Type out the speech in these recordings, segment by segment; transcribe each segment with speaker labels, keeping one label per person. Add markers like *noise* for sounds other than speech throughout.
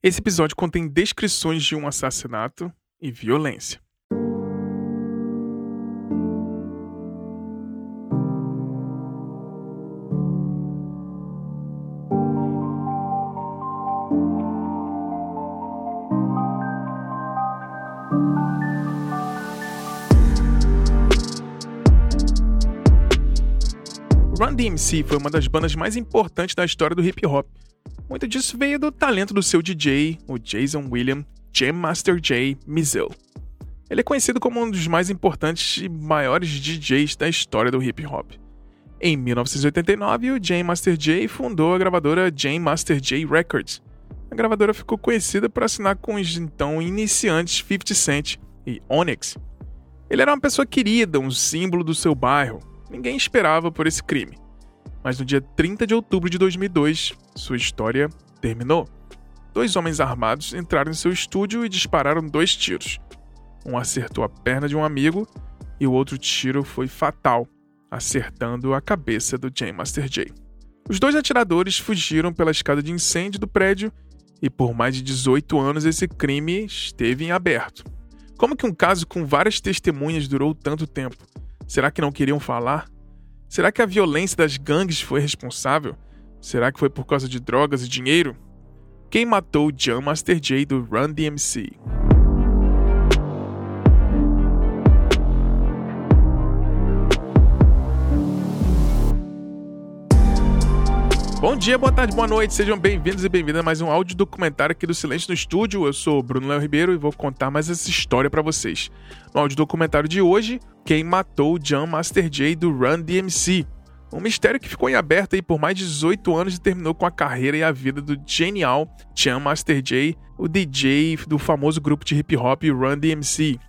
Speaker 1: Esse episódio contém descrições de um assassinato e violência. Run DMC foi uma das bandas mais importantes da história do hip hop. Muito disso veio do talento do seu DJ, o Jason William Jam Master J. Mizell. Ele é conhecido como um dos mais importantes e maiores DJs da história do hip hop. Em 1989, o Jam Master J fundou a gravadora Jam Master J Records. A gravadora ficou conhecida por assinar com os então iniciantes 50 Cent e Onyx. Ele era uma pessoa querida, um símbolo do seu bairro, ninguém esperava por esse crime. Mas no dia 30 de outubro de 2002, sua história terminou. Dois homens armados entraram em seu estúdio e dispararam dois tiros. Um acertou a perna de um amigo e o outro tiro foi fatal, acertando a cabeça do Jam Master Jay. Os dois atiradores fugiram pela escada de incêndio do prédio e por mais de 18 anos esse crime esteve em aberto. Como que um caso com várias testemunhas durou tanto tempo? Será que não queriam falar? Será que a violência das gangues foi responsável? Será que foi por causa de drogas e dinheiro? Quem matou John Master J do Run DMC? Bom dia, boa tarde, boa noite, sejam bem-vindos e bem-vindas a mais um áudio documentário aqui do Silêncio no Estúdio. Eu sou o Bruno Léo Ribeiro e vou contar mais essa história para vocês. No áudio documentário de hoje, quem matou John Master J do Run DMC. Um mistério que ficou em aberto aí por mais de 18 anos e terminou com a carreira e a vida do genial John Master J, o DJ do famoso grupo de hip hop Run DMC.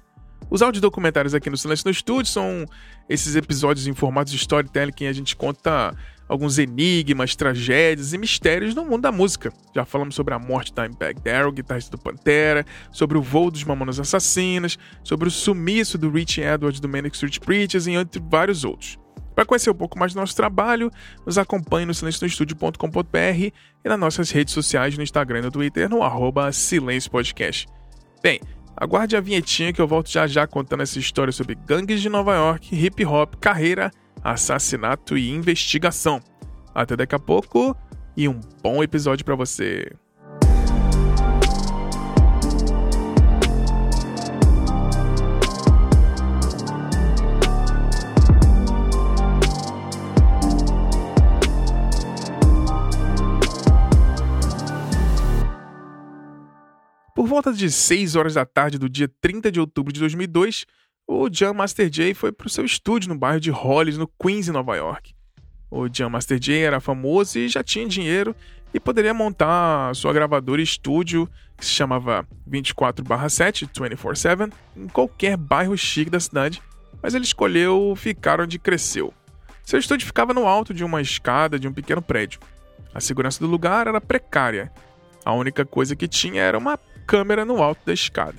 Speaker 1: Os áudios documentários aqui no Silêncio no Estúdio são esses episódios em formato de storytelling que a gente conta alguns enigmas, tragédias e mistérios no mundo da música. Já falamos sobre a morte da Dimebag Darrell, guitarrista do Pantera, sobre o voo dos Mamonas Assassinas, sobre o sumiço do Rich Edwards do Manic Street Preachers e entre vários outros. Para conhecer um pouco mais do nosso trabalho, nos acompanhe no silencionostudio.com.br e nas nossas redes sociais no Instagram e no Twitter no arroba Silêncio Podcast. Bem, aguarde a vinhetinha que eu volto já já contando essa história sobre gangues de Nova York, hip hop, carreira assassinato e investigação. Até daqui a pouco e um bom episódio para você. Volta de 6 horas da tarde do dia 30 de outubro de 2002, o Jam Master Jay foi para o seu estúdio no bairro de Hollis, no Queens, em Nova York. O Jam Master Jay era famoso e já tinha dinheiro e poderia montar sua gravadora estúdio, que se chamava 24/7, 24/7, em qualquer bairro chique da cidade, mas ele escolheu ficar onde cresceu. Seu estúdio ficava no alto de uma escada de um pequeno prédio. A segurança do lugar era precária. A única coisa que tinha era uma câmera no alto da escada.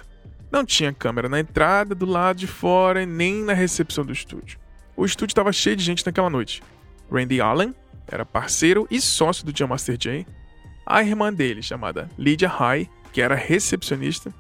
Speaker 1: Não tinha câmera na entrada, do lado de fora e nem na recepção do estúdio. O estúdio estava cheio de gente naquela noite. Randy Allen era parceiro e sócio do Jam Master Jay. A irmã dele, chamada Lydia High, que era recepcionista.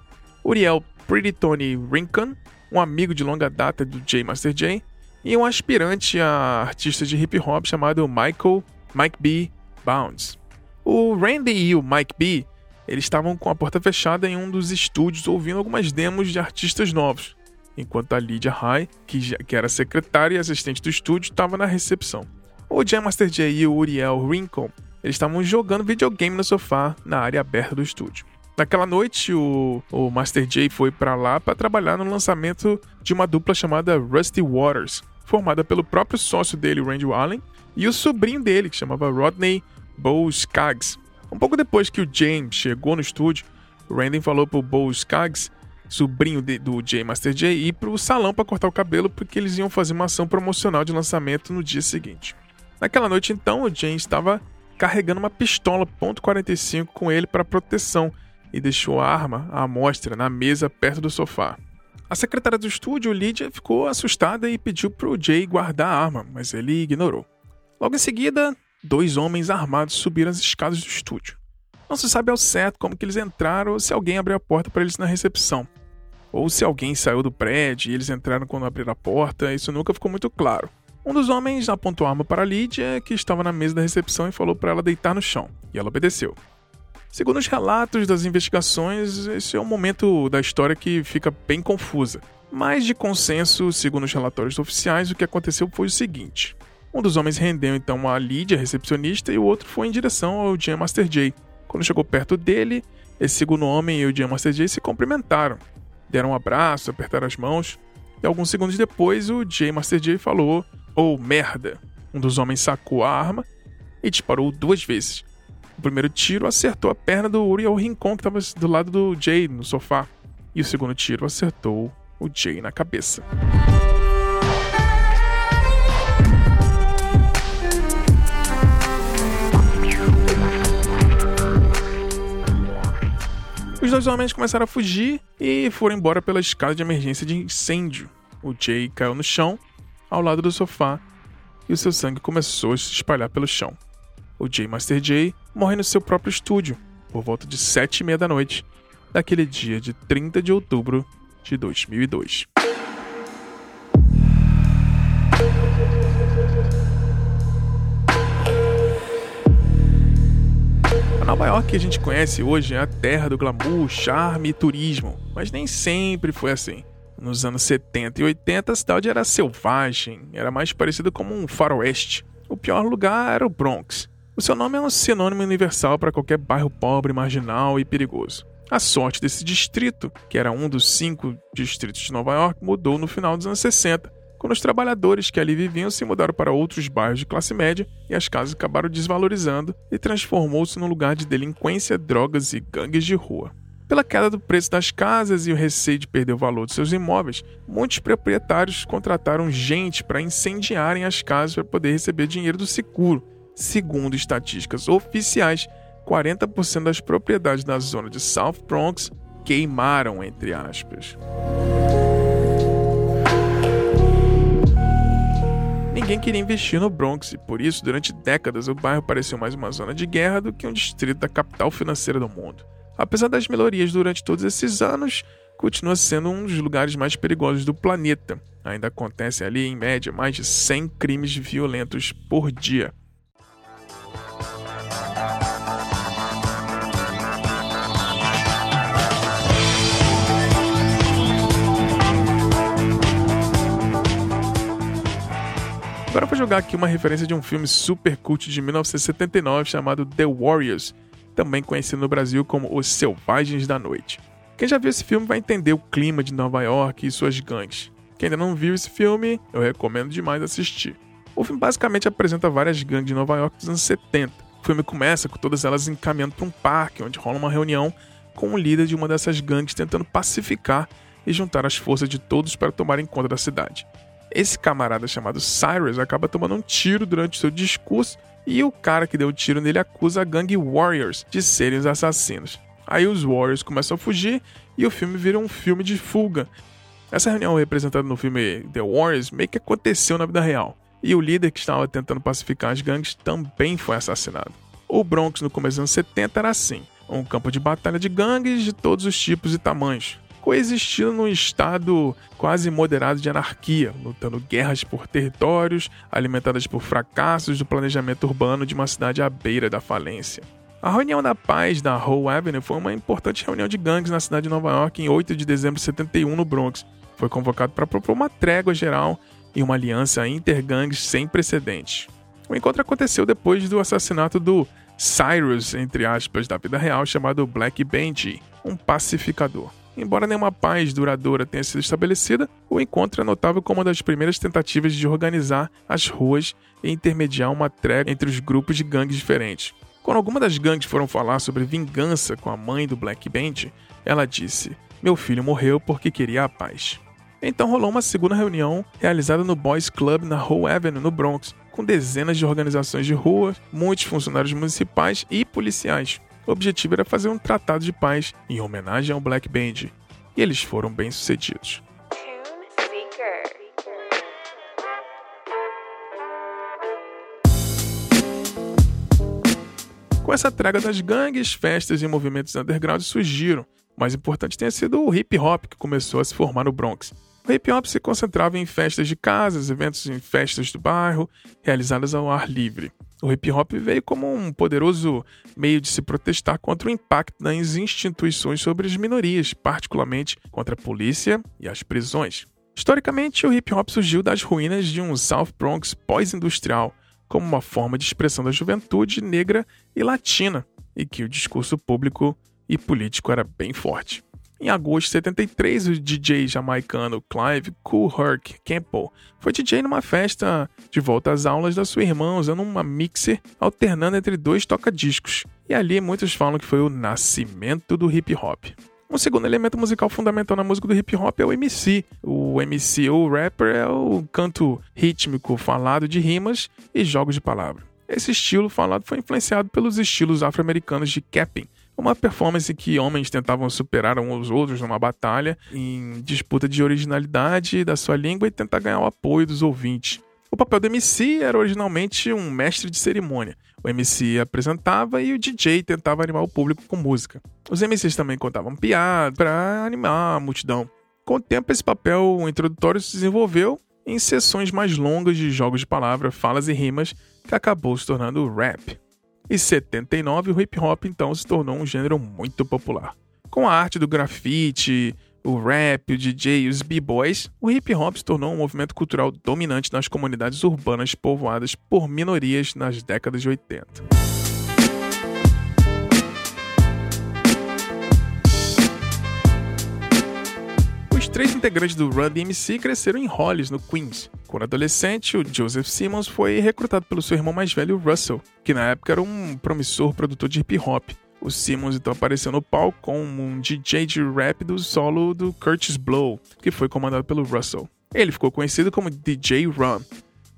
Speaker 1: Uriel Pretty Tony Rincon, um amigo de longa data do J Master Jay. E um aspirante a artista de hip hop chamado Michael Mike B. Bounds. O Randy e o Mike B eles estavam com a porta fechada em um dos estúdios ouvindo algumas demos de artistas novos, enquanto a Lydia High, que, já, que era secretária e assistente do estúdio, estava na recepção. O Jam Master Jay e o Uriel Rincon eles estavam jogando videogame no sofá na área aberta do estúdio. Naquela noite, o, o Master Jay foi para lá para trabalhar no lançamento de uma dupla chamada Rusty Waters, formada pelo próprio sócio dele, Randy Allen, e o sobrinho dele, que chamava Rodney Bo Skaggs, um pouco depois que o James chegou no estúdio, Randy falou pro Bo Skaggs, sobrinho de, do J Master J, ir pro salão para cortar o cabelo porque eles iam fazer uma ação promocional de lançamento no dia seguinte. Naquela noite então, o James estava carregando uma pistola .45 com ele para proteção e deixou a arma à mostra na mesa perto do sofá. A secretária do estúdio, Lydia, ficou assustada e pediu para o Jay guardar a arma, mas ele ignorou. Logo em seguida, dois homens armados subiram as escadas do estúdio. Não se sabe ao certo como que eles entraram ou se alguém abriu a porta para eles na recepção. Ou se alguém saiu do prédio e eles entraram quando abriram a porta, isso nunca ficou muito claro. Um dos homens apontou a arma para Lydia, que estava na mesa da recepção, e falou para ela deitar no chão, e ela obedeceu. Segundo os relatos das investigações, esse é um momento da história que fica bem confusa. Mas de consenso, segundo os relatórios oficiais, o que aconteceu foi o seguinte: um dos homens rendeu então a Lydia, recepcionista, e o outro foi em direção ao Jam Master J. Quando chegou perto dele, esse segundo homem e o Jam Master J se cumprimentaram, deram um abraço, apertaram as mãos, e alguns segundos depois o J Master J falou Oh, merda! Um dos homens sacou a arma e disparou duas vezes. O primeiro tiro acertou a perna do Uriel Rincon, que estava do lado do Jay no sofá. E o segundo tiro acertou o Jay na cabeça. Os dois homens começaram a fugir e foram embora pela escada de emergência de incêndio. O Jay caiu no chão ao lado do sofá e o seu sangue começou a se espalhar pelo chão. O J Master J morre no seu próprio estúdio, por volta de sete e meia da noite, daquele dia de 30 de outubro de 2002. Nova York que a gente conhece hoje é a terra do glamour, charme e turismo, mas nem sempre foi assim. Nos anos 70 e 80, a cidade era selvagem, era mais parecida como um faroeste. O pior lugar era o Bronx. O seu nome é um sinônimo universal para qualquer bairro pobre, marginal e perigoso. A sorte desse distrito, que era um dos cinco distritos de Nova York, mudou no final dos anos 60, quando os trabalhadores que ali viviam se mudaram para outros bairros de classe média e as casas acabaram desvalorizando e transformou-se num lugar de delinquência, drogas e gangues de rua. Pela queda do preço das casas e o receio de perder o valor de seus imóveis, muitos proprietários contrataram gente para incendiarem as casas para poder receber dinheiro do seguro. Segundo estatísticas oficiais, 40% das propriedades da zona de South Bronx queimaram, entre aspas. Ninguém queria investir no Bronx e por isso, durante décadas, o bairro pareceu mais uma zona de guerra do que um distrito da capital financeira do mundo. Apesar das melhorias durante todos esses anos, continua sendo um dos lugares mais perigosos do planeta. Ainda acontecem ali, em média, mais de 100 crimes violentos por dia. Agora vou jogar aqui uma referência de um filme super cult de 1979 chamado The Warriors, também conhecido no Brasil como Os Selvagens da Noite. Quem já viu esse filme vai entender o clima de Nova York e suas gangues. Quem ainda não viu esse filme, eu recomendo demais assistir. O filme basicamente apresenta várias gangues de Nova York dos anos 70. O filme começa com todas elas encaminhando para um parque, onde rola uma reunião com o líder de uma dessas gangues tentando pacificar e juntar as forças de todos para tomarem conta da cidade. Esse camarada chamado Cyrus acaba tomando um tiro durante seu discurso e o cara que deu o tiro nele acusa a gangue Warriors de serem os assassinos. Aí os Warriors começam a fugir e o filme vira um filme de fuga. Essa reunião representada no filme The Warriors meio que aconteceu na vida real. E o líder que estava tentando pacificar as gangues também foi assassinado. O Bronx no começo dos anos 70 era assim: um campo de batalha de gangues de todos os tipos e tamanhos coexistindo num estado quase moderado de anarquia, lutando guerras por territórios, alimentadas por fracassos do planejamento urbano de uma cidade à beira da falência. A reunião da paz da Howe Avenue foi uma importante reunião de gangues na cidade de Nova York em 8 de dezembro de 71 no Bronx. Foi convocado para propor uma trégua geral e uma aliança intergangues sem precedentes. O encontro aconteceu depois do assassinato do Cyrus, entre aspas, da vida real, chamado Black Benji, um pacificador. Embora nenhuma paz duradoura tenha sido estabelecida, o encontro é notável como uma das primeiras tentativas de organizar as ruas e intermediar uma trégua entre os grupos de gangues diferentes. Quando alguma das gangues foram falar sobre vingança com a mãe do Black Band, ela disse: Meu filho morreu porque queria a paz. Então rolou uma segunda reunião realizada no Boys Club na Howe Avenue, no Bronx, com dezenas de organizações de rua, muitos funcionários municipais e policiais. O objetivo era fazer um tratado de paz em homenagem ao Black Band, e eles foram bem-sucedidos. Com essa traga das gangues, festas e movimentos underground surgiram. O mais importante tenha sido o hip hop que começou a se formar no Bronx. O hip hop se concentrava em festas de casas, eventos em festas do bairro, realizadas ao ar livre. O hip hop veio como um poderoso meio de se protestar contra o impacto das instituições sobre as minorias, particularmente contra a polícia e as prisões. Historicamente, o hip hop surgiu das ruínas de um South Bronx pós-industrial, como uma forma de expressão da juventude negra e latina, e que o discurso público e político era bem forte. Em agosto de 73, o DJ jamaicano Clive Herc Campbell foi DJ numa festa de volta às aulas da sua irmã usando uma mixer alternando entre dois toca-discos. E ali muitos falam que foi o nascimento do hip hop. Um segundo elemento musical fundamental na música do hip hop é o MC. O MC ou rapper é o canto rítmico falado de rimas e jogos de palavra. Esse estilo falado foi influenciado pelos estilos afro-americanos de capping, uma performance que homens tentavam superar uns aos outros numa batalha, em disputa de originalidade da sua língua e tentar ganhar o apoio dos ouvintes. O papel do MC era originalmente um mestre de cerimônia. O MC apresentava e o DJ tentava animar o público com música. Os MCs também contavam piadas para animar a multidão. Com o tempo, esse papel introdutório se desenvolveu em sessões mais longas de jogos de palavras, falas e rimas, que acabou se tornando rap. Em 79, o hip hop então se tornou um gênero muito popular. Com a arte do grafite, o rap, o DJ e os b-boys, o hip hop se tornou um movimento cultural dominante nas comunidades urbanas povoadas por minorias nas décadas de 80. Três integrantes do Run DMC cresceram em Hollis, no Queens. Quando adolescente, o Joseph Simmons foi recrutado pelo seu irmão mais velho, Russell, que na época era um promissor produtor de hip hop. O Simmons então apareceu no palco como um DJ de rap do solo do Curtis Blow, que foi comandado pelo Russell. Ele ficou conhecido como DJ Run.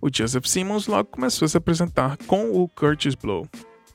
Speaker 1: O Joseph Simmons logo começou a se apresentar com o Curtis Blow.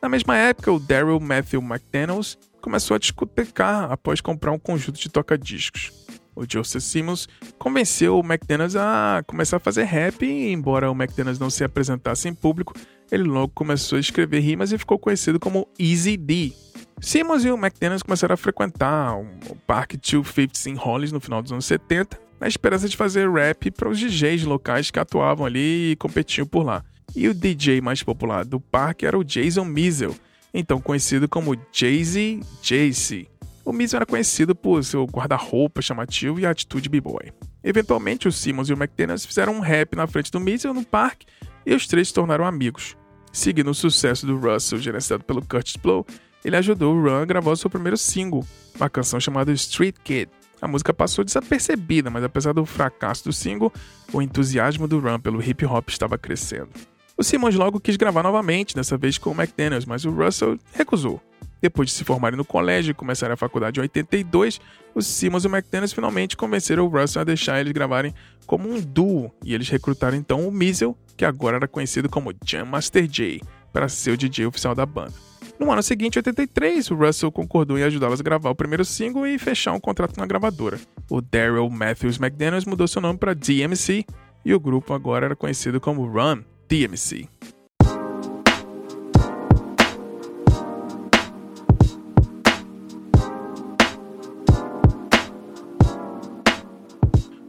Speaker 1: Na mesma época, o Daryl Matthew McDaniels começou a discotecar após comprar um conjunto de toca-discos o Joseph Simmons, convenceu o McDonald's a começar a fazer rap e, embora o McDonald's não se apresentasse em público, ele logo começou a escrever rimas e ficou conhecido como Easy D. Simmons e o McDonald's começaram a frequentar o Parque 250 em Hollis no final dos anos 70, na esperança de fazer rap para os DJs locais que atuavam ali e competiam por lá. E o DJ mais popular do parque era o Jason Mizel, então conhecido como Jay-Z JC. O Miz era conhecido por seu guarda-roupa chamativo e atitude b-boy. Eventualmente, o Simmons e o McDaniels fizeram um rap na frente do Miz no parque e os três se tornaram amigos. Seguindo o sucesso do Russell, gerenciado pelo Curtis Blow, ele ajudou o Run a gravar seu primeiro single, uma canção chamada Street Kid. A música passou desapercebida, mas apesar do fracasso do single, o entusiasmo do Run pelo hip hop estava crescendo. O Simmons logo quis gravar novamente, dessa vez com o McDaniels, mas o Russell recusou. Depois de se formarem no colégio e começarem a faculdade em 82, os Simmons e o McDaniels finalmente convenceram o Russell a deixar eles gravarem como um duo, e eles recrutaram então o Miesel, que agora era conhecido como Jam Master Jay, para ser o DJ oficial da banda. No ano seguinte, 83, o Russell concordou em ajudá-los a gravar o primeiro single e fechar um contrato na gravadora. O Daryl Matthews McDaniels mudou seu nome para DMC e o grupo agora era conhecido como Run DMC.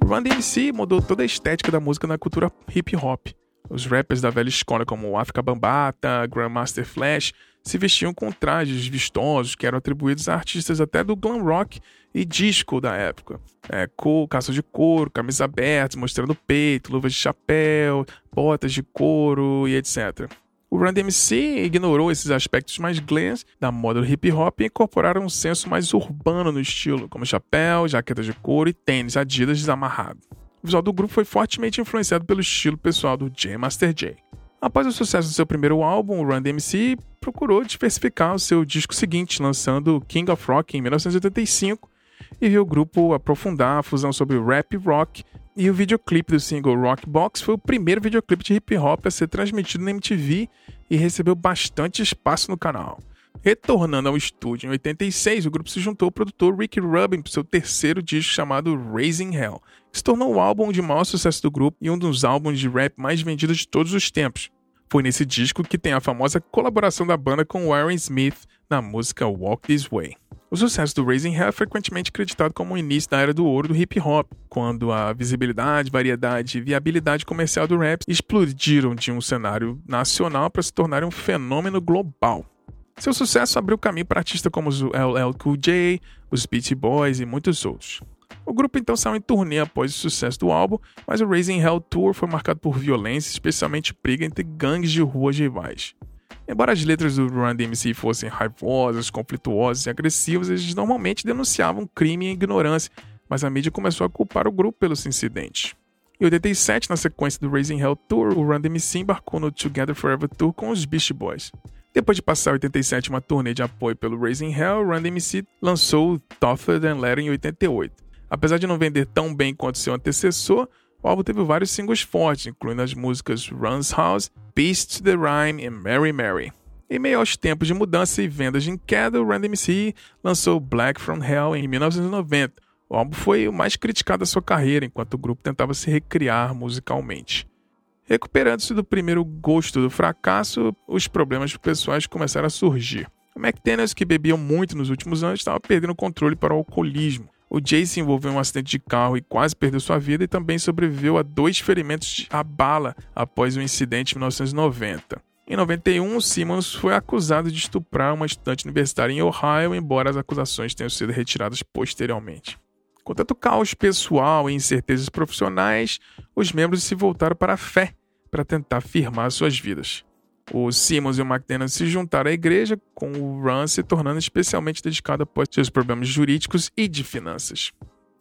Speaker 1: Run DMC mudou toda a estética da música na cultura hip hop. Os rappers da velha escola, como Africa Bambata, Grandmaster Flash, se vestiam com trajes vistosos que eram atribuídos a artistas até do glam rock e disco da época. É, calça de couro, camisa aberta, mostrando peito, luvas de chapéu, botas de couro e etc. O Run DMC ignorou esses aspectos mais glens da moda do hip hop e incorporaram um senso mais urbano no estilo, como chapéu, jaqueta de couro e tênis Adidas desamarrado. O visual do grupo foi fortemente influenciado pelo estilo pessoal do J Master J. Após o sucesso do seu primeiro álbum, o Run DMC procurou diversificar o seu disco seguinte, lançando King of Rock em 1985, e viu o grupo aprofundar a fusão sobre rap e rock e o videoclipe do single Rock Box foi o primeiro videoclipe de hip hop a ser transmitido na MTV e recebeu bastante espaço no canal. Retornando ao estúdio em 86, o grupo se juntou ao produtor Rick Rubin para seu terceiro disco chamado Raising Hell, que se tornou o álbum de maior sucesso do grupo e um dos álbuns de rap mais vendidos de todos os tempos. Foi nesse disco que tem a famosa colaboração da banda com Warren Smith na música Walk This Way. O sucesso do Raising Hell é frequentemente acreditado como o início da era do ouro do hip hop, quando a visibilidade, variedade e viabilidade comercial do rap explodiram de um cenário nacional para se tornar um fenômeno global. Seu sucesso abriu caminho para artistas como os LL Cool J, os Beastie Boys e muitos outros. O grupo então saiu em turnê após o sucesso do álbum, mas o Raising Hell Tour foi marcado por violência, especialmente briga entre gangues de ruas rivais. Embora as letras do Run DMC fossem raivosas, conflituosas e agressivas, eles normalmente denunciavam crime e ignorância, mas a mídia começou a culpar o grupo pelos incidentes. Em 87, na sequência do Raising Hell Tour, o Run DMC embarcou no Together Forever Tour com os Beastie Boys. Depois de passar 87 uma turnê de apoio pelo Raising Hell, Run DMC lançou Tougher Than Letter em 88. Apesar de não vender tão bem quanto seu antecessor, o álbum teve vários singles fortes, incluindo as músicas Run's House, Beast the Rhyme e Mary Mary. Em meio aos tempos de mudança e vendas em queda, o Run DMC lançou Black From Hell em 1990. O álbum foi o mais criticado da sua carreira, enquanto o grupo tentava se recriar musicalmente. Recuperando-se do primeiro gosto do fracasso, os problemas pessoais começaram a surgir. O McDaniels, que bebia muito nos últimos anos, estava perdendo o controle para o alcoolismo. O Jay se envolveu em um acidente de carro e quase perdeu sua vida e também sobreviveu a dois ferimentos à bala após um incidente em 1990. Em 91, Simmons foi acusado de estuprar uma estudante universitária em Ohio, embora as acusações tenham sido retiradas posteriormente. Com tanto caos pessoal e incertezas profissionais, os membros se voltaram para a fé para tentar firmar suas vidas. O Simmons e o McDaniel se juntaram à igreja, com o Run se tornando especialmente dedicado após seus problemas jurídicos e de finanças.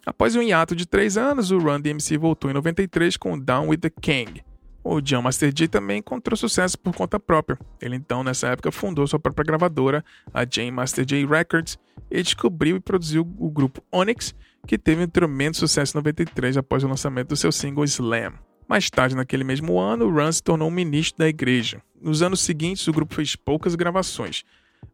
Speaker 1: Após um hiato de três anos, o Run DMC voltou em 93 com Down with the King. O John Master J também encontrou sucesso por conta própria. Ele então, nessa época, fundou sua própria gravadora, a J Master J Records, e descobriu e produziu o grupo Onyx, que teve um tremendo sucesso em 93 após o lançamento do seu single Slam. Mais tarde, naquele mesmo ano, Run se tornou um ministro da igreja. Nos anos seguintes, o grupo fez poucas gravações.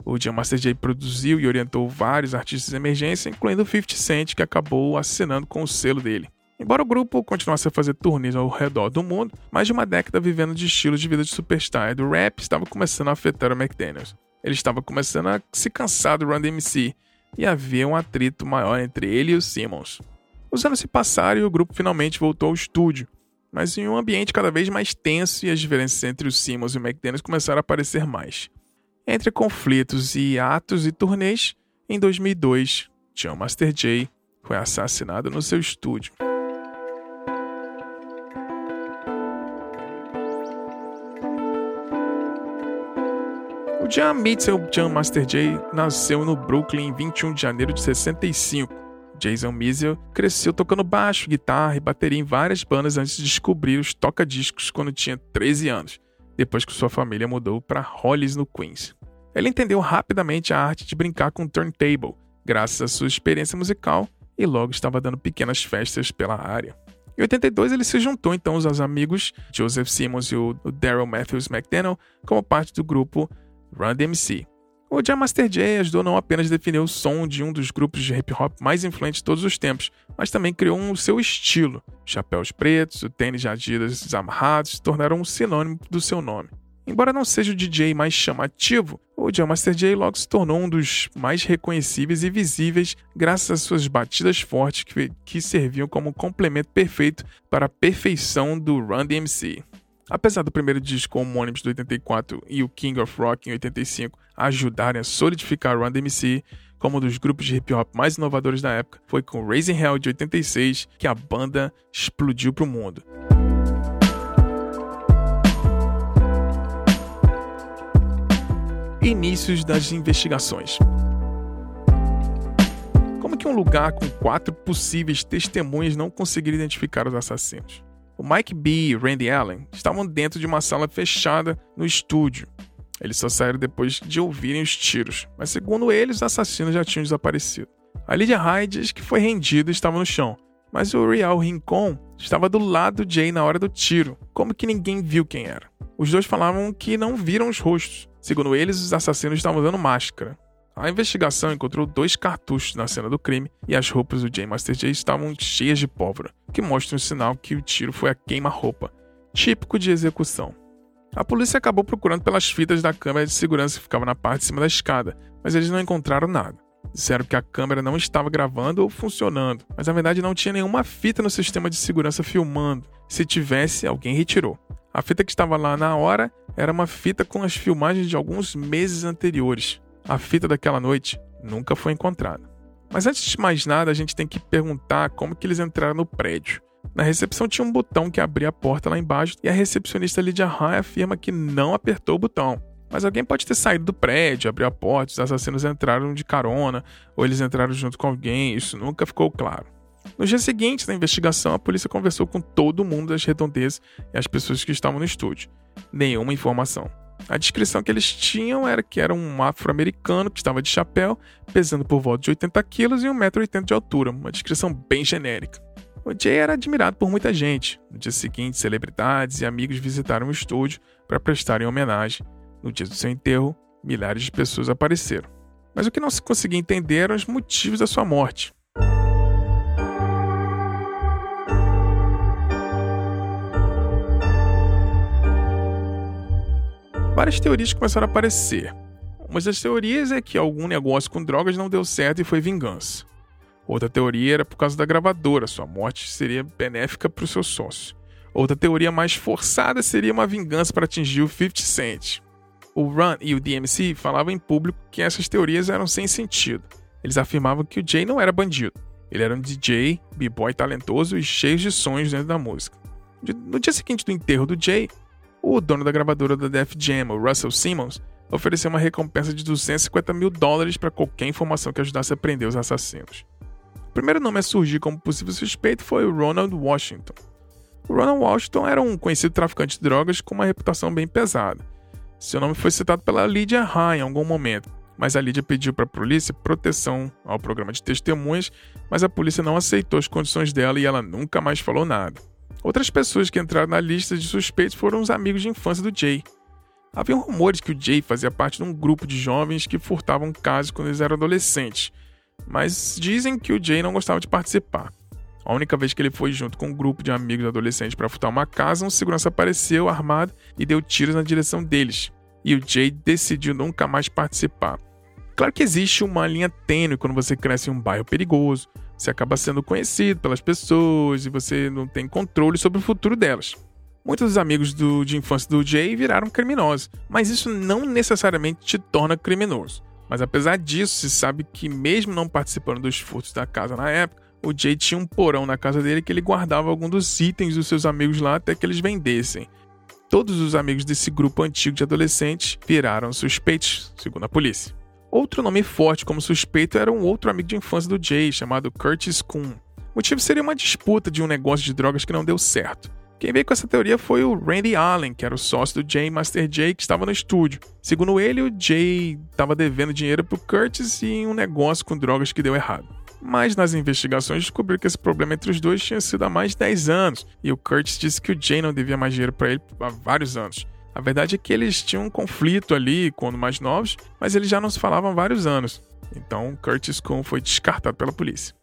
Speaker 1: O Jam Master Jay produziu e orientou vários artistas de emergência, incluindo o 50 Cent, que acabou assinando com o selo dele. Embora o grupo continuasse a fazer turnês ao redor do mundo, mais de uma década vivendo de estilos de vida de superstar e do rap estava começando a afetar o McDaniels. Ele estava começando a se cansar do Run DMC e havia um atrito maior entre ele e o Simmons. Os anos se passaram e o grupo finalmente voltou ao estúdio, mas em um ambiente cada vez mais tenso e as diferenças entre os Simmons e o McDaniels começaram a aparecer mais. Entre conflitos e atos e turnês, em 2002, John Master J foi assassinado no seu estúdio. O John Mitchell John Master J nasceu no Brooklyn em 21 de janeiro de 65 Jason Mizell cresceu tocando baixo, guitarra e bateria em várias bandas antes de descobrir os toca-discos quando tinha 13 anos, depois que sua família mudou para Hollis, no Queens. Ele entendeu rapidamente a arte de brincar com turntable, graças à sua experiência musical, e logo estava dando pequenas festas pela área. Em 82, ele se juntou então aos amigos Joseph Simmons e o Daryl Matthews McDaniel como parte do grupo Run DMC, o Jam Master Jay ajudou não apenas a definir o som de um dos grupos de hip hop mais influentes de todos os tempos, mas também criou um seu estilo. Chapéus pretos, o tênis de Adidas desamarrados se tornaram um sinônimo do seu nome. Embora não seja o DJ mais chamativo, o Jam Master Jay logo se tornou um dos mais reconhecíveis e visíveis graças às suas batidas fortes que, que serviam como complemento perfeito para a perfeição do Run DMC. Apesar do primeiro disco homônimo de 84 e o King of Rock em 85 ajudarem a solidificar Run DMC como um dos grupos de hip hop mais inovadores da época, foi com Raising Hell de 86 que a banda explodiu para o mundo. Inícios das investigações. Como que um lugar com quatro possíveis testemunhas não conseguiria identificar os assassinos? O Mike B e Randy Allen estavam dentro de uma sala fechada no estúdio. Eles só saíram depois de ouvirem os tiros, mas segundo eles, os assassinos já tinham desaparecido. A Lydia Hyde diz que foi rendida e estava no chão, mas o Real Rincon estava do lado de Jay na hora do tiro, como que ninguém viu quem era. Os dois falavam que não viram os rostos. Segundo eles, os assassinos estavam usando máscara. A investigação encontrou dois cartuchos na cena do crime e as roupas do J Master J estavam cheias de pólvora, que mostra um sinal que o tiro foi a queima-roupa, típico de execução. A polícia acabou procurando pelas fitas da câmera de segurança que ficava na parte de cima da escada, mas eles não encontraram nada. Disseram que a câmera não estava gravando ou funcionando, mas na verdade não tinha nenhuma fita no sistema de segurança filmando. Se tivesse, alguém retirou. A fita que estava lá na hora era uma fita com as filmagens de alguns meses anteriores. A fita daquela noite nunca foi encontrada. Mas antes de mais nada, a gente tem que perguntar como que eles entraram no prédio. Na recepção tinha um botão que abria a porta lá embaixo e a recepcionista Lydia High afirma que não apertou o botão. Mas alguém pode ter saído do prédio, abriu a porta, os assassinos entraram de carona, ou eles entraram junto com alguém, isso nunca ficou claro. No dia seguinte da investigação, a polícia conversou com todo mundo das redondezas e as pessoas que estavam no estúdio. Nenhuma informação. A descrição que eles tinham era que era um afro-americano que estava de chapéu, pesando por volta de 80 quilos e 1,80m de altura, uma descrição bem genérica. O Jay era admirado por muita gente. No dia seguinte, celebridades e amigos visitaram o estúdio para prestarem homenagem. No dia do seu enterro, milhares de pessoas apareceram. Mas o que não se conseguia entender eram os motivos da sua morte. Várias teorias começaram a aparecer. Uma das teorias é que algum negócio com drogas não deu certo e foi vingança. Outra teoria era por causa da gravadora, sua morte seria benéfica para o seu sócio. Outra teoria mais forçada seria uma vingança para atingir o 50 Cent. O Run e o DMC falavam em público que essas teorias eram sem sentido. Eles afirmavam que o Jay não era bandido. Ele era um DJ, b-boy talentoso e cheio de sonhos dentro da música. No dia seguinte do enterro do Jay, o dono da gravadora da Def Jam, o Russell Simmons, ofereceu uma recompensa de 250 mil dólares para qualquer informação que ajudasse a prender os assassinos. O primeiro nome a surgir como possível suspeito foi o Ronald Washington. O Ronald Washington era um conhecido traficante de drogas com uma reputação bem pesada. Seu nome foi citado pela Lydia High em algum momento, mas a Lydia pediu para a polícia proteção ao programa de testemunhas, mas a polícia não aceitou as condições dela e ela nunca mais falou nada. Outras pessoas que entraram na lista de suspeitos foram os amigos de infância do Jay. Havia rumores que o Jay fazia parte de um grupo de jovens que furtavam casas quando eles eram adolescentes, mas dizem que o Jay não gostava de participar. A única vez que ele foi junto com um grupo de amigos adolescentes para furtar uma casa, um segurança apareceu armado e deu tiros na direção deles. E o Jay decidiu nunca mais participar. Claro que existe uma linha tênue quando você cresce em um bairro perigoso. Você acaba sendo conhecido pelas pessoas e você não tem controle sobre o futuro delas. Muitos dos amigos do, de infância do Jay viraram criminosos, mas isso não necessariamente te torna criminoso. Mas apesar disso, se sabe que mesmo não participando dos furtos da casa na época, o Jay tinha um porão na casa dele que ele guardava alguns dos itens dos seus amigos lá até que eles vendessem. Todos os amigos desse grupo antigo de adolescentes viraram suspeitos, segundo a polícia. Outro nome forte como suspeito era um outro amigo de infância do Jay, chamado Curtis Kuhn. O motivo seria uma disputa de um negócio de drogas que não deu certo. Quem veio com essa teoria foi o Randy Allen, que era o sócio do Jay Master Jay, que estava no estúdio. Segundo ele, o Jay estava devendo dinheiro pro Curtis e um negócio com drogas que deu errado. Mas nas investigações descobriu que esse problema entre os dois tinha sido há mais de 10 anos, e o Curtis disse que o Jay não devia mais dinheiro para ele há vários anos. A verdade é que eles tinham um conflito ali quando mais novos, mas eles já não se falavam há vários anos. Então Curtis Kuhn foi descartado pela polícia.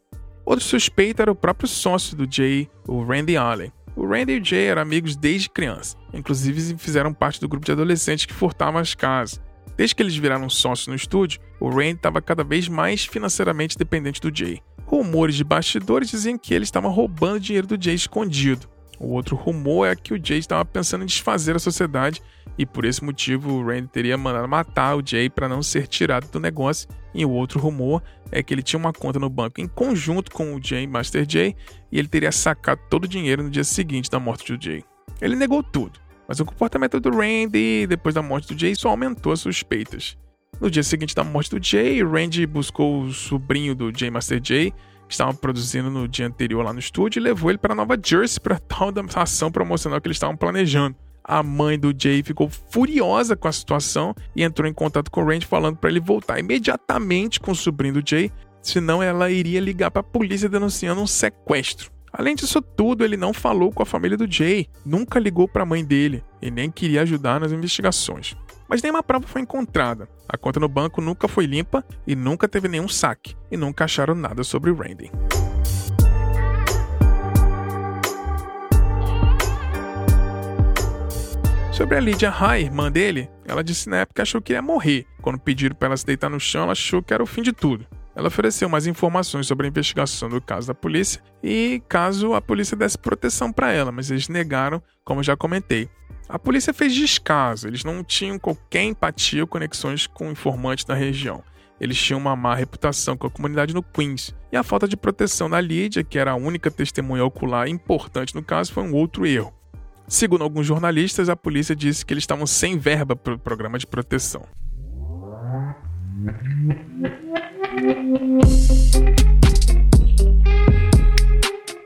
Speaker 1: Outro suspeito era o próprio sócio do Jay, o Randy Allen. O Randy e o Jay eram amigos desde criança. Inclusive fizeram parte do grupo de adolescentes que furtavam as casas. Desde que eles viraram sócios no estúdio, o Randy estava cada vez mais financeiramente dependente do Jay. Rumores de bastidores diziam que ele estava roubando dinheiro do Jay escondido. O outro rumor é que o Jay estava pensando em desfazer a sociedade e por esse motivo o Randy teria mandado matar o Jay para não ser tirado do negócio. E o outro rumor é que ele tinha uma conta no banco em conjunto com o Jay Master Jay e ele teria sacado todo o dinheiro no dia seguinte da morte do Jay. Ele negou tudo, mas o comportamento do Randy depois da morte do Jay só aumentou as suspeitas. No dia seguinte da morte do Jay, Randy buscou o sobrinho do Jay Master Jay que estavam produzindo no dia anterior lá no estúdio e levou ele para Nova Jersey para tal *laughs* da ação promocional que eles estavam planejando. A mãe do Jay ficou furiosa com a situação e entrou em contato com o Randy falando para ele voltar imediatamente com o sobrinho do Jay, senão ela iria ligar para a polícia denunciando um sequestro. Além disso tudo, ele não falou com a família do Jay, nunca ligou para a mãe dele e nem queria ajudar nas investigações mas nenhuma prova foi encontrada. A conta no banco nunca foi limpa e nunca teve nenhum saque, e nunca acharam nada sobre Randy. Sobre a Lydia High, irmã dele, ela disse na época que achou que ia morrer. Quando pediram para ela se deitar no chão, ela achou que era o fim de tudo. Ela ofereceu mais informações sobre a investigação do caso da polícia e caso a polícia desse proteção para ela, mas eles negaram, como já comentei. A polícia fez descaso, eles não tinham qualquer empatia ou conexões com informantes da região. Eles tinham uma má reputação com a comunidade no Queens. E a falta de proteção da Lídia, que era a única testemunha ocular importante no caso, foi um outro erro. Segundo alguns jornalistas, a polícia disse que eles estavam sem verba para o programa de proteção.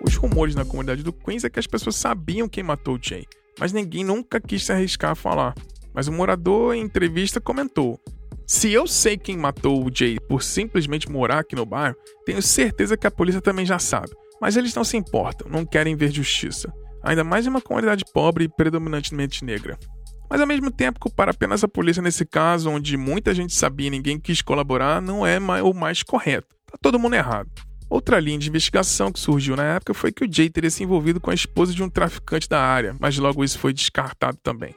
Speaker 1: Os rumores na comunidade do Queens é que as pessoas sabiam quem matou o Jay, mas ninguém nunca quis se arriscar a falar. Mas o morador, em entrevista, comentou: Se eu sei quem matou o Jay por simplesmente morar aqui no bairro, tenho certeza que a polícia também já sabe. Mas eles não se importam, não querem ver justiça. Ainda mais em uma comunidade pobre e predominantemente negra. Mas ao mesmo tempo, culpar apenas a polícia nesse caso, onde muita gente sabia e ninguém quis colaborar, não é o mais correto. Tá todo mundo errado. Outra linha de investigação que surgiu na época foi que o Jay teria se envolvido com a esposa de um traficante da área, mas logo isso foi descartado também.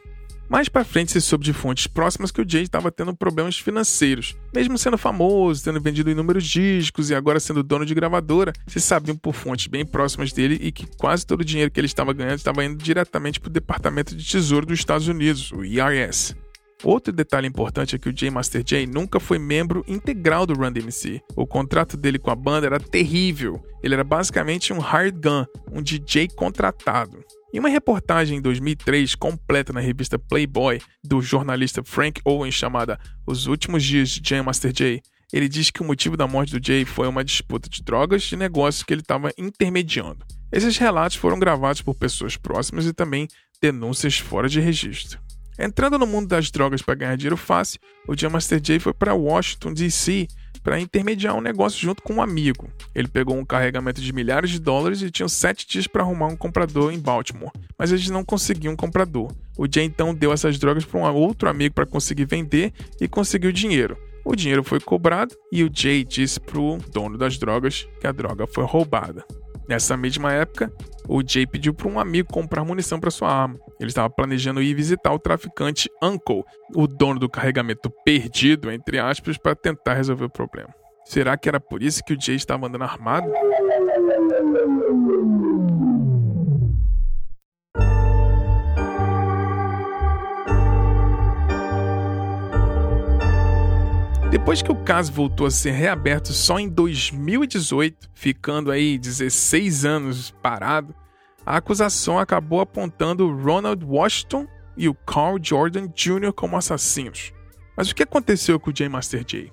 Speaker 1: Mais para frente se soube de fontes próximas que o Jay estava tendo problemas financeiros. Mesmo sendo famoso, tendo vendido inúmeros discos e agora sendo dono de gravadora, se sabiam por fontes bem próximas dele e que quase todo o dinheiro que ele estava ganhando estava indo diretamente para o Departamento de Tesouro dos Estados Unidos, o IRS. Outro detalhe importante é que o J Master J nunca foi membro integral do Run DMC. O contrato dele com a banda era terrível. Ele era basicamente um hired gun, um DJ contratado. Em uma reportagem em 2003 completa na revista Playboy do jornalista Frank Owen chamada Os Últimos Dias de Jam Master Jay, ele diz que o motivo da morte do Jay foi uma disputa de drogas de negócios que ele estava intermediando. Esses relatos foram gravados por pessoas próximas e também denúncias fora de registro. Entrando no mundo das drogas para ganhar dinheiro fácil, o Jam Master Jay foi para Washington, D.C para intermediar um negócio junto com um amigo. Ele pegou um carregamento de milhares de dólares e tinha sete dias para arrumar um comprador em Baltimore, mas eles não conseguiam um comprador. O Jay então deu essas drogas para um outro amigo para conseguir vender e conseguiu dinheiro. O dinheiro foi cobrado e o Jay disse pro dono das drogas que a droga foi roubada. Nessa mesma época, o Jay pediu para um amigo comprar munição para sua arma. Ele estava planejando ir visitar o traficante Uncle, o dono do carregamento perdido, entre aspas, para tentar resolver o problema. Será que era por isso que o Jay estava andando armado? Depois que o caso voltou a ser reaberto só em 2018, ficando aí 16 anos parado, a acusação acabou apontando Ronald Washington e o Carl Jordan Jr. como assassinos. Mas o que aconteceu com o J. Master J?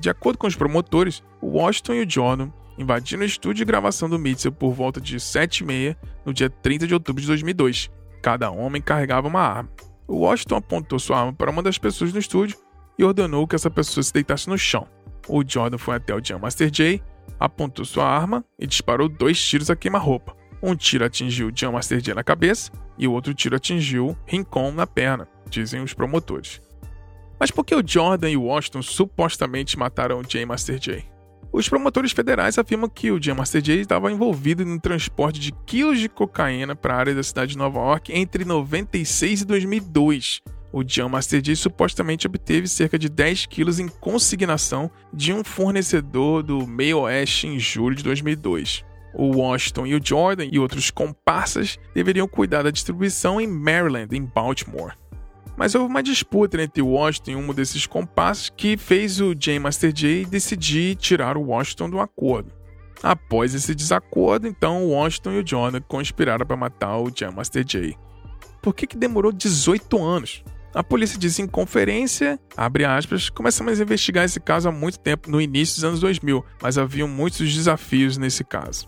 Speaker 1: De acordo com os promotores, o Washington e o Jordan invadiram o estúdio de gravação do Mitchell por volta de 7h30 no dia 30 de outubro de 2002. Cada homem carregava uma arma. O Washington apontou sua arma para uma das pessoas no estúdio e ordenou que essa pessoa se deitasse no chão. O Jordan foi até o Jam Master Jay, apontou sua arma e disparou dois tiros a queima-roupa. Um tiro atingiu Jam Master Jay na cabeça e o outro tiro atingiu Rincon na perna, dizem os promotores. Mas por que o Jordan e o Washington supostamente mataram o Jam Master Jay? Os promotores federais afirmam que o Jam Master Jay estava envolvido no transporte de quilos de cocaína para a área da cidade de Nova York entre 96 e 2002, o John Master Jay supostamente obteve cerca de 10 quilos em consignação de um fornecedor do meio oeste em julho de 2002. O Washington e o Jordan e outros comparsas deveriam cuidar da distribuição em Maryland, em Baltimore. Mas houve uma disputa entre o Washington e um desses comparsas que fez o J Master Jay decidir tirar o Washington do acordo. Após esse desacordo, então o Washington e o Jordan conspiraram para matar o J Master Jay. Por que, que demorou 18 anos? A polícia disse em conferência, abre aspas, começamos a investigar esse caso há muito tempo, no início dos anos 2000, mas haviam muitos desafios nesse caso.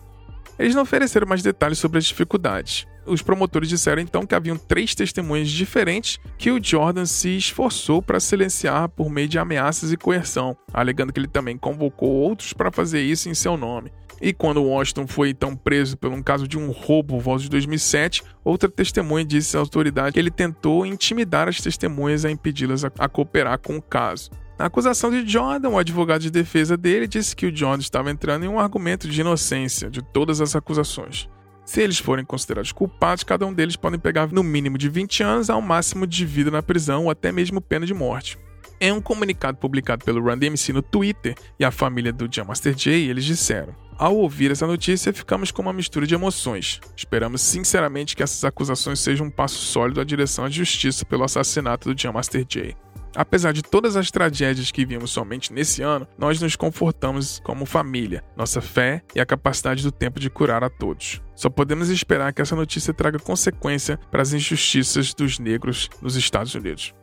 Speaker 1: Eles não ofereceram mais detalhes sobre as dificuldades. Os promotores disseram então que haviam três testemunhas diferentes que o Jordan se esforçou para silenciar por meio de ameaças e coerção, alegando que ele também convocou outros para fazer isso em seu nome. E quando Washington foi então preso por um caso de um roubo volta de 2007, outra testemunha disse à autoridade que ele tentou intimidar as testemunhas a impedi-las a, a cooperar com o caso. Na acusação de Jordan, o advogado de defesa dele disse que o Jordan estava entrando em um argumento de inocência de todas as acusações. Se eles forem considerados culpados, cada um deles pode pegar no mínimo de 20 anos ao máximo de vida na prisão ou até mesmo pena de morte. Em um comunicado publicado pelo Run DMC no Twitter e a família do Jam Master Jay, eles disseram: Ao ouvir essa notícia, ficamos com uma mistura de emoções. Esperamos sinceramente que essas acusações sejam um passo sólido à direção à justiça pelo assassinato do Jam Master Jay. Apesar de todas as tragédias que vimos somente nesse ano, nós nos confortamos como família, nossa fé e a capacidade do tempo de curar a todos. Só podemos esperar que essa notícia traga consequência para as injustiças dos negros nos Estados Unidos.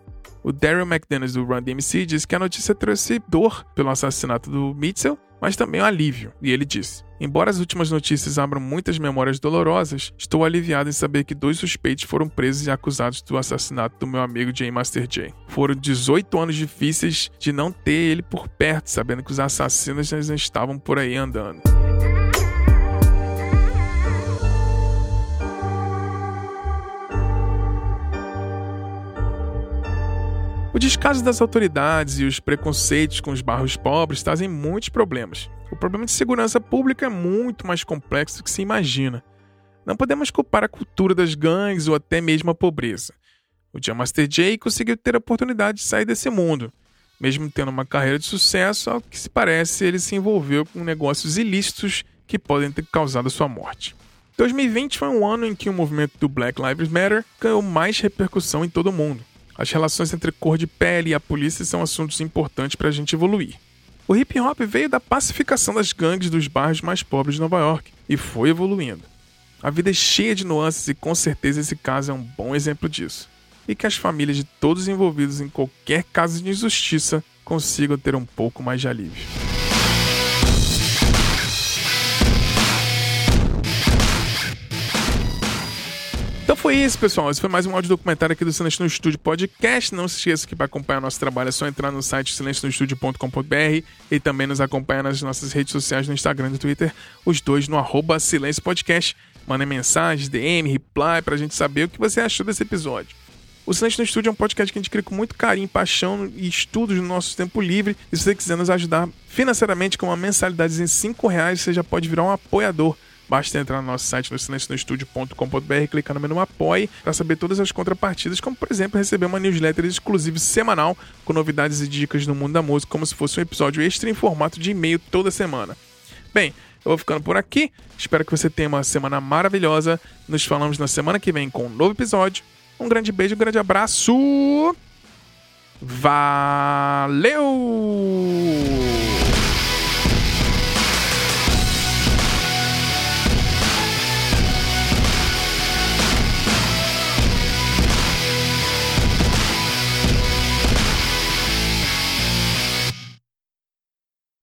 Speaker 1: O Daryl McDaniels do Run DMC diz que a notícia trouxe dor pelo assassinato do Mitchell, mas também um alívio, e ele disse: Embora as últimas notícias abram muitas memórias dolorosas, estou aliviado em saber que dois suspeitos foram presos e acusados do assassinato do meu amigo J. Master J. Foram 18 anos difíceis de não ter ele por perto, sabendo que os assassinos já estavam por aí andando. O descaso das autoridades e os preconceitos com os bairros pobres trazem muitos problemas. O problema de segurança pública é muito mais complexo do que se imagina. Não podemos culpar a cultura das gangues ou até mesmo a pobreza. O Jam Master Jay conseguiu ter a oportunidade de sair desse mundo. Mesmo tendo uma carreira de sucesso, ao que se parece, ele se envolveu com negócios ilícitos que podem ter causado sua morte. 2020 foi um ano em que o movimento do Black Lives Matter ganhou mais repercussão em todo o mundo. As relações entre cor de pele e a polícia são assuntos importantes para a gente evoluir. O hip hop veio da pacificação das gangues dos bairros mais pobres de Nova York e foi evoluindo. A vida é cheia de nuances e com certeza esse caso é um bom exemplo disso. E que as famílias de todos envolvidos em qualquer caso de injustiça consigam ter um pouco mais de alívio. Então foi isso, pessoal. Esse foi mais um áudio documentário aqui do Silêncio no Estúdio Podcast. Não se esqueça que para acompanhar nosso trabalho é só entrar no site silencionostudio.com.br e também nos acompanhar nas nossas redes sociais no Instagram e no Twitter, os dois no arroba Silêncio Podcast. Mandem mensagem, DM, reply pra gente saber o que você achou desse episódio. O Silêncio no Estúdio é um podcast que a gente cria com muito carinho, paixão e estudos no nosso tempo livre. E se você quiser nos ajudar financeiramente com uma mensalidade em 5 reais, você já pode virar um apoiador. Basta entrar no nosso site no silencionostudio.com.br, clicar no menu Apoie para saber todas as contrapartidas, como por exemplo receber uma newsletter exclusiva semanal com novidades e dicas no mundo da música, como se fosse um episódio extra em formato de e-mail toda semana. Bem, eu vou ficando por aqui. Espero que você tenha uma semana maravilhosa. Nos falamos na semana que vem com um novo episódio. Um grande beijo, um grande abraço. Valeu!